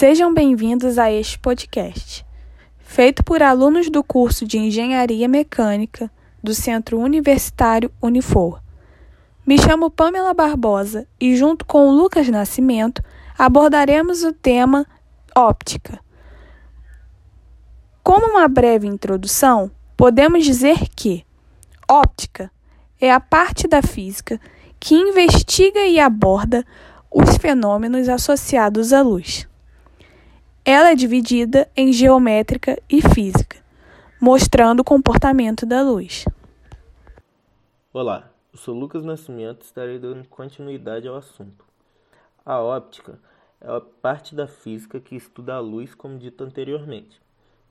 Sejam bem-vindos a este podcast, feito por alunos do curso de Engenharia Mecânica do Centro Universitário Unifor. Me chamo Pamela Barbosa e, junto com o Lucas Nascimento, abordaremos o tema óptica. Como uma breve introdução, podemos dizer que óptica é a parte da física que investiga e aborda os fenômenos associados à luz. Ela é dividida em geométrica e física, mostrando o comportamento da luz. Olá, eu sou Lucas Nascimento e estarei dando continuidade ao assunto. A óptica é a parte da física que estuda a luz, como dito anteriormente.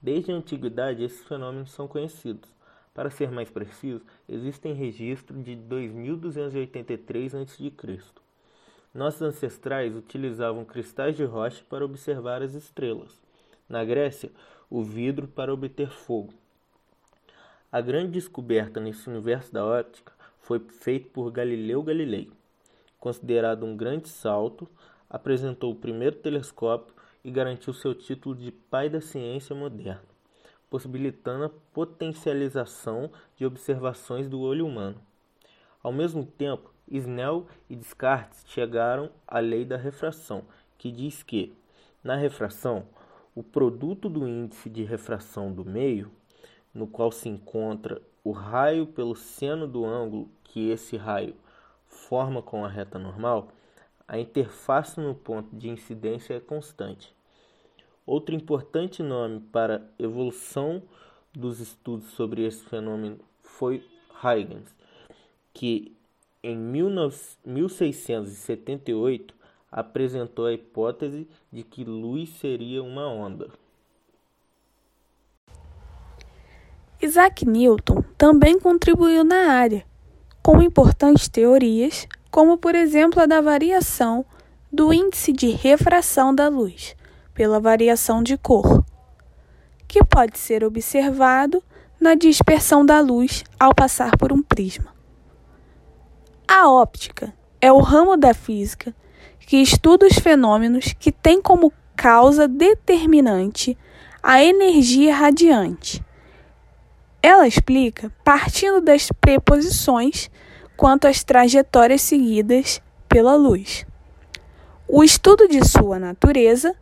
Desde a antiguidade, esses fenômenos são conhecidos. Para ser mais preciso, existem registros de 2283 a.C. Nossos ancestrais utilizavam cristais de rocha para observar as estrelas. Na Grécia, o vidro para obter fogo. A grande descoberta nesse universo da óptica foi feita por Galileu Galilei. Considerado um grande salto, apresentou o primeiro telescópio e garantiu seu título de pai da ciência moderna, possibilitando a potencialização de observações do olho humano. Ao mesmo tempo, Snell e Descartes chegaram à lei da refração, que diz que, na refração, o produto do índice de refração do meio, no qual se encontra o raio pelo seno do ângulo que esse raio forma com a reta normal, a interface no ponto de incidência é constante. Outro importante nome para a evolução dos estudos sobre esse fenômeno foi Huygens, que em 1678 apresentou a hipótese de que luz seria uma onda. Isaac Newton também contribuiu na área, com importantes teorias, como por exemplo a da variação do índice de refração da luz pela variação de cor, que pode ser observado na dispersão da luz ao passar por um prisma. A óptica é o ramo da física que estuda os fenômenos que têm como causa determinante a energia radiante. Ela explica partindo das preposições quanto às trajetórias seguidas pela luz. O estudo de sua natureza,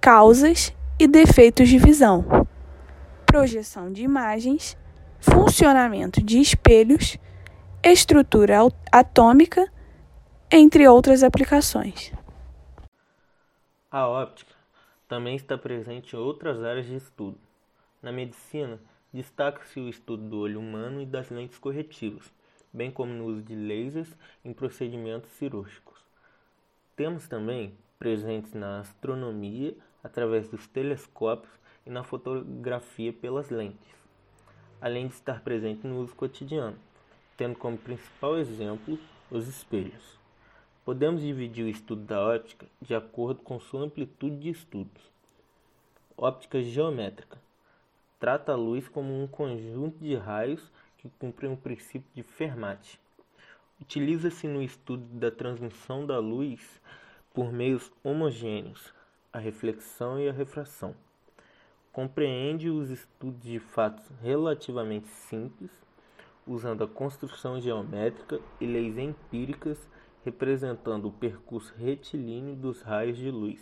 causas e defeitos de visão, projeção de imagens, funcionamento de espelhos estrutura atômica, entre outras aplicações. A óptica também está presente em outras áreas de estudo. Na medicina, destaca-se o estudo do olho humano e das lentes corretivas, bem como no uso de lasers em procedimentos cirúrgicos. Temos também presentes na astronomia através dos telescópios e na fotografia pelas lentes, além de estar presente no uso cotidiano tendo como principal exemplo os espelhos. Podemos dividir o estudo da óptica de acordo com sua amplitude de estudos. Óptica geométrica trata a luz como um conjunto de raios que cumprem o princípio de Fermat. Utiliza-se no estudo da transmissão da luz por meios homogêneos, a reflexão e a refração. Compreende os estudos de fatos relativamente simples usando a construção geométrica e leis empíricas representando o percurso retilíneo dos raios de luz.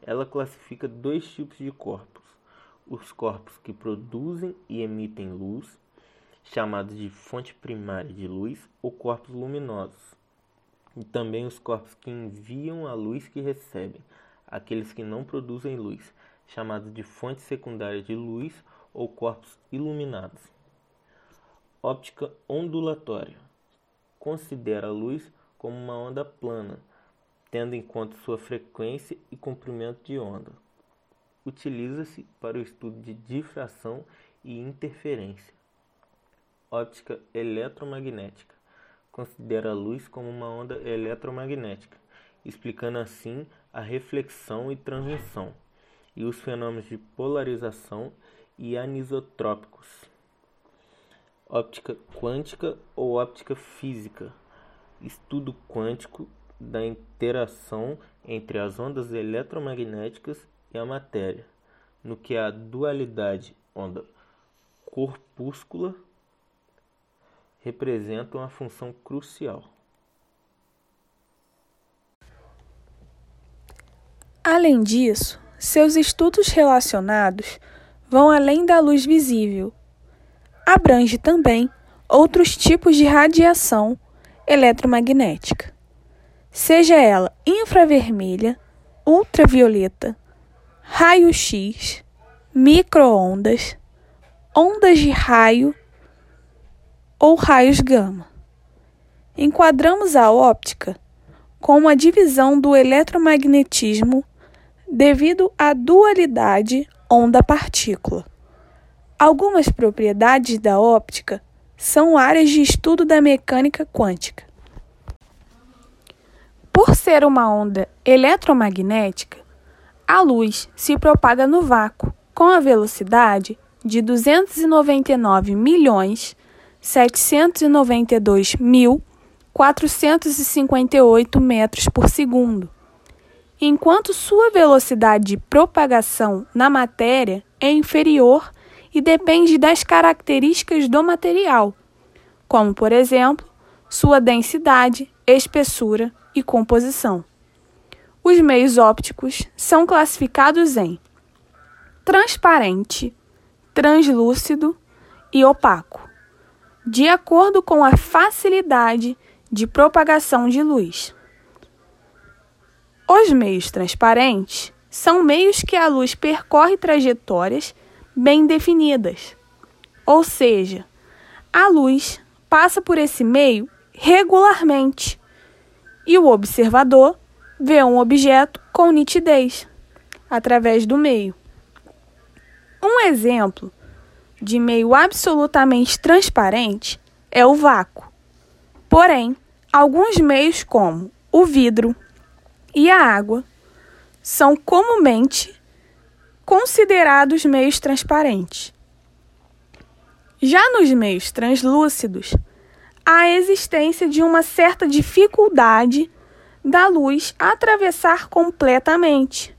Ela classifica dois tipos de corpos: os corpos que produzem e emitem luz, chamados de fonte primária de luz ou corpos luminosos, e também os corpos que enviam a luz que recebem, aqueles que não produzem luz, chamados de fonte secundária de luz ou corpos iluminados. Óptica ondulatória. Considera a luz como uma onda plana, tendo em conta sua frequência e comprimento de onda. Utiliza-se para o estudo de difração e interferência. Óptica eletromagnética. Considera a luz como uma onda eletromagnética, explicando assim a reflexão e transmissão e os fenômenos de polarização e anisotrópicos óptica quântica ou óptica física, estudo quântico da interação entre as ondas eletromagnéticas e a matéria, no que a dualidade onda-corpúscula representa uma função crucial. Além disso, seus estudos relacionados vão além da luz visível. Abrange também outros tipos de radiação eletromagnética, seja ela infravermelha, ultravioleta, raio-x, microondas, ondas de raio ou raios gama. Enquadramos a óptica como a divisão do eletromagnetismo devido à dualidade onda-partícula. Algumas propriedades da óptica são áreas de estudo da mecânica quântica. Por ser uma onda eletromagnética, a luz se propaga no vácuo com a velocidade de 299 milhões 792 mil 458 metros por segundo enquanto sua velocidade de propagação na matéria é inferior e depende das características do material, como, por exemplo, sua densidade, espessura e composição. Os meios ópticos são classificados em transparente, translúcido e opaco, de acordo com a facilidade de propagação de luz. Os meios transparentes são meios que a luz percorre trajetórias bem definidas. Ou seja, a luz passa por esse meio regularmente e o observador vê um objeto com nitidez através do meio. Um exemplo de meio absolutamente transparente é o vácuo. Porém, alguns meios, como o vidro, e a água são comumente considerados meios transparentes. Já nos meios translúcidos, há a existência de uma certa dificuldade da luz atravessar completamente.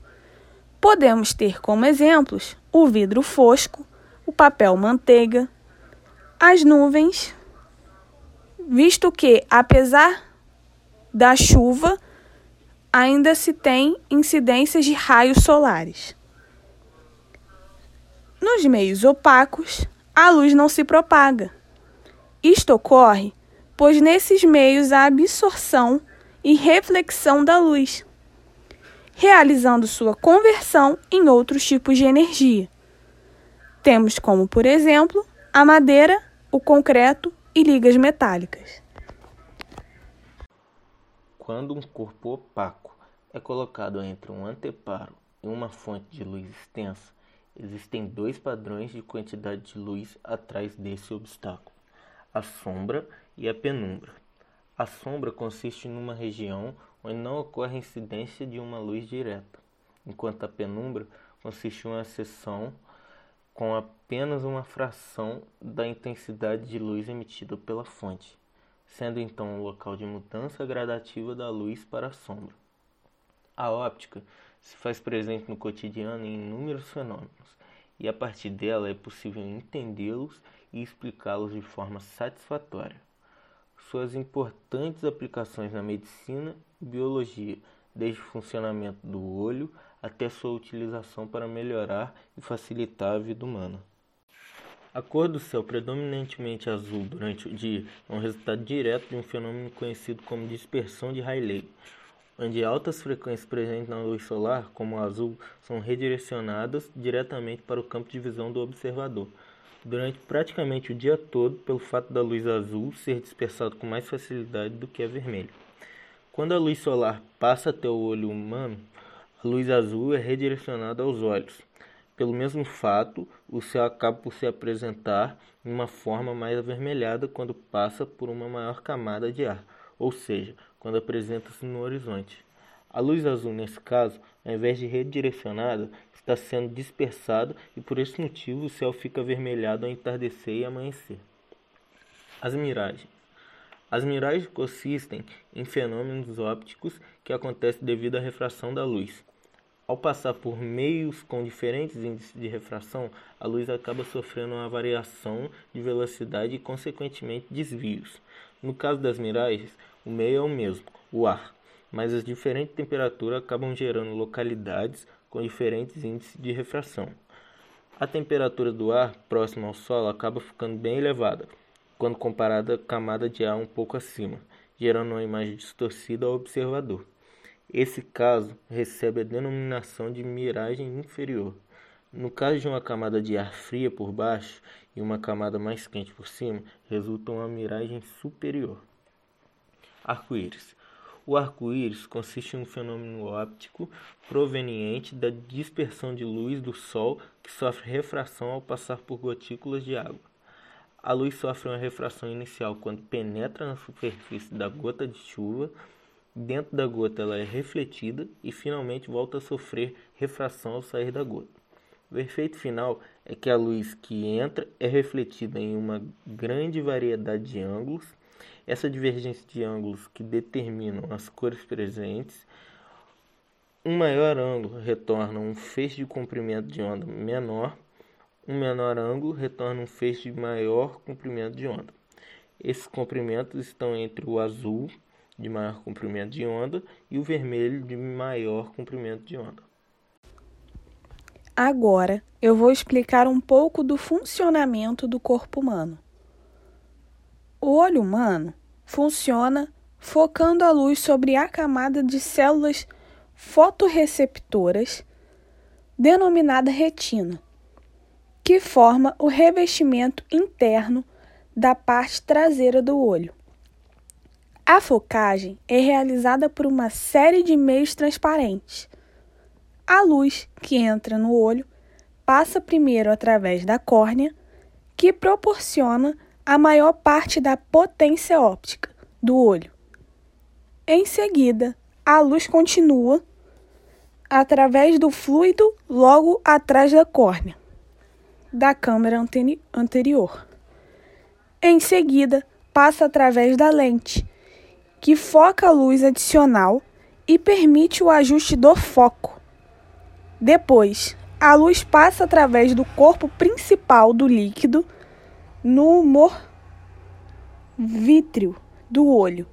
Podemos ter como exemplos o vidro fosco, o papel manteiga, as nuvens, visto que, apesar da chuva, ainda se tem incidências de raios solares. Nos meios opacos, a luz não se propaga. Isto ocorre pois nesses meios há absorção e reflexão da luz, realizando sua conversão em outros tipos de energia. Temos como, por exemplo, a madeira, o concreto e ligas metálicas. Quando um corpo opaco é colocado entre um anteparo e uma fonte de luz extensa, existem dois padrões de quantidade de luz atrás desse obstáculo: a sombra e a penumbra. A sombra consiste numa região onde não ocorre incidência de uma luz direta, enquanto a penumbra consiste em uma seção com apenas uma fração da intensidade de luz emitida pela fonte sendo então um local de mudança gradativa da luz para a sombra. A óptica se faz presente no cotidiano em inúmeros fenômenos, e a partir dela é possível entendê-los e explicá-los de forma satisfatória. Suas importantes aplicações na medicina e biologia, desde o funcionamento do olho até sua utilização para melhorar e facilitar a vida humana. A cor do céu predominantemente azul durante o dia é um resultado direto de um fenômeno conhecido como dispersão de Rayleigh, onde altas frequências presentes na luz solar, como o azul, são redirecionadas diretamente para o campo de visão do observador, durante praticamente o dia todo, pelo fato da luz azul ser dispersada com mais facilidade do que a vermelha. Quando a luz solar passa até o olho humano, a luz azul é redirecionada aos olhos. Pelo mesmo fato, o céu acaba por se apresentar em uma forma mais avermelhada quando passa por uma maior camada de ar, ou seja, quando apresenta-se no horizonte. A luz azul, nesse caso, ao invés de redirecionada, está sendo dispersada e por esse motivo o céu fica avermelhado ao entardecer e amanhecer. As miragens. As miragens consistem em fenômenos ópticos que acontecem devido à refração da luz. Ao passar por meios com diferentes índices de refração, a luz acaba sofrendo uma variação de velocidade e, consequentemente, desvios. No caso das miragens, o meio é o mesmo, o ar, mas as diferentes temperaturas acabam gerando localidades com diferentes índices de refração. A temperatura do ar próximo ao Sol acaba ficando bem elevada, quando comparada à camada de ar um pouco acima, gerando uma imagem distorcida ao observador. Esse caso recebe a denominação de miragem inferior. No caso de uma camada de ar fria por baixo e uma camada mais quente por cima, resulta uma miragem superior. Arco-íris. O arco-íris consiste em um fenômeno óptico proveniente da dispersão de luz do Sol que sofre refração ao passar por gotículas de água. A luz sofre uma refração inicial quando penetra na superfície da gota de chuva. Dentro da gota ela é refletida e finalmente volta a sofrer refração ao sair da gota. O efeito final é que a luz que entra é refletida em uma grande variedade de ângulos essa divergência de ângulos que determinam as cores presentes, um maior ângulo retorna um feixe de comprimento de onda menor, um menor ângulo retorna um feixe de maior comprimento de onda. Esses comprimentos estão entre o azul, de maior comprimento de onda, e o vermelho, de maior comprimento de onda. Agora eu vou explicar um pouco do funcionamento do corpo humano. O olho humano funciona focando a luz sobre a camada de células fotorreceptoras, denominada retina, que forma o revestimento interno da parte traseira do olho. A focagem é realizada por uma série de meios transparentes. A luz que entra no olho passa primeiro através da córnea, que proporciona a maior parte da potência óptica do olho. Em seguida, a luz continua através do fluido logo atrás da córnea da câmera anterior. Em seguida, passa através da lente, que foca a luz adicional e permite o ajuste do foco. Depois, a luz passa através do corpo principal do líquido no humor vítreo do olho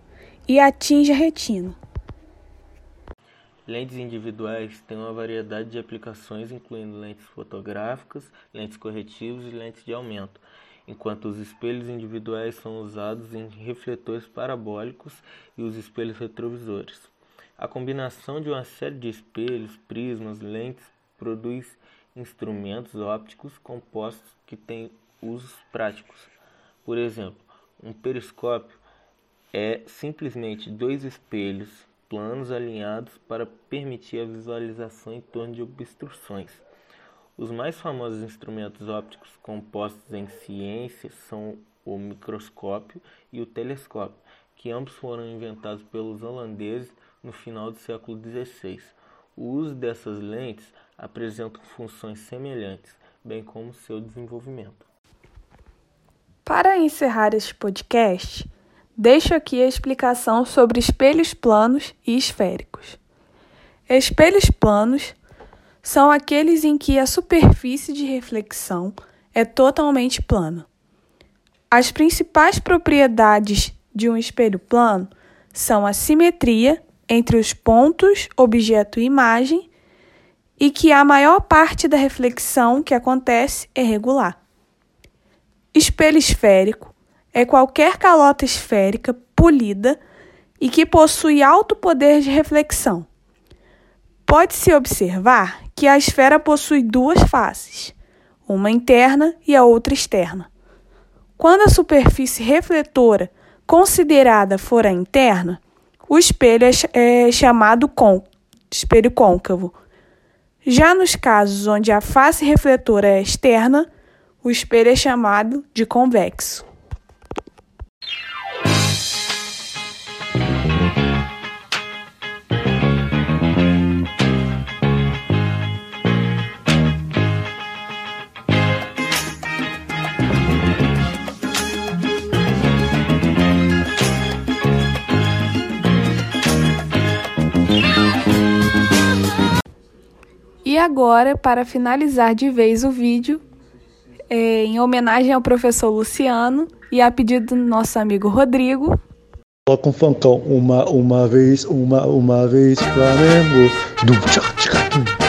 e atinge a retina. Lentes individuais têm uma variedade de aplicações, incluindo lentes fotográficas, lentes corretivas e lentes de aumento, enquanto os espelhos individuais são usados em refletores parabólicos e os espelhos retrovisores. A combinação de uma série de espelhos, prismas, lentes produz instrumentos ópticos compostos que têm usos práticos. Por exemplo, um periscópio é simplesmente dois espelhos planos alinhados para permitir a visualização em torno de obstruções. Os mais famosos instrumentos ópticos compostos em ciência são o microscópio e o telescópio, que ambos foram inventados pelos holandeses no final do século XVI. O uso dessas lentes apresenta funções semelhantes, bem como seu desenvolvimento. Para encerrar este podcast, deixo aqui a explicação sobre espelhos planos e esféricos. Espelhos planos são aqueles em que a superfície de reflexão é totalmente plana. As principais propriedades de um espelho plano são a simetria entre os pontos objeto e imagem e que a maior parte da reflexão que acontece é regular. Espelho esférico é qualquer calota esférica polida e que possui alto poder de reflexão. Pode-se observar que a esfera possui duas faces, uma interna e a outra externa. Quando a superfície refletora considerada for a interna, o espelho é, é chamado con espelho côncavo. Já nos casos onde a face refletora é externa, o espelho é chamado de convexo. Agora, para finalizar de vez o vídeo, é, em homenagem ao professor Luciano e a pedido do nosso amigo Rodrigo. Coloca um funkão, uma, uma vez, uma, uma vez, Flamengo. Dum, tchac, tchac.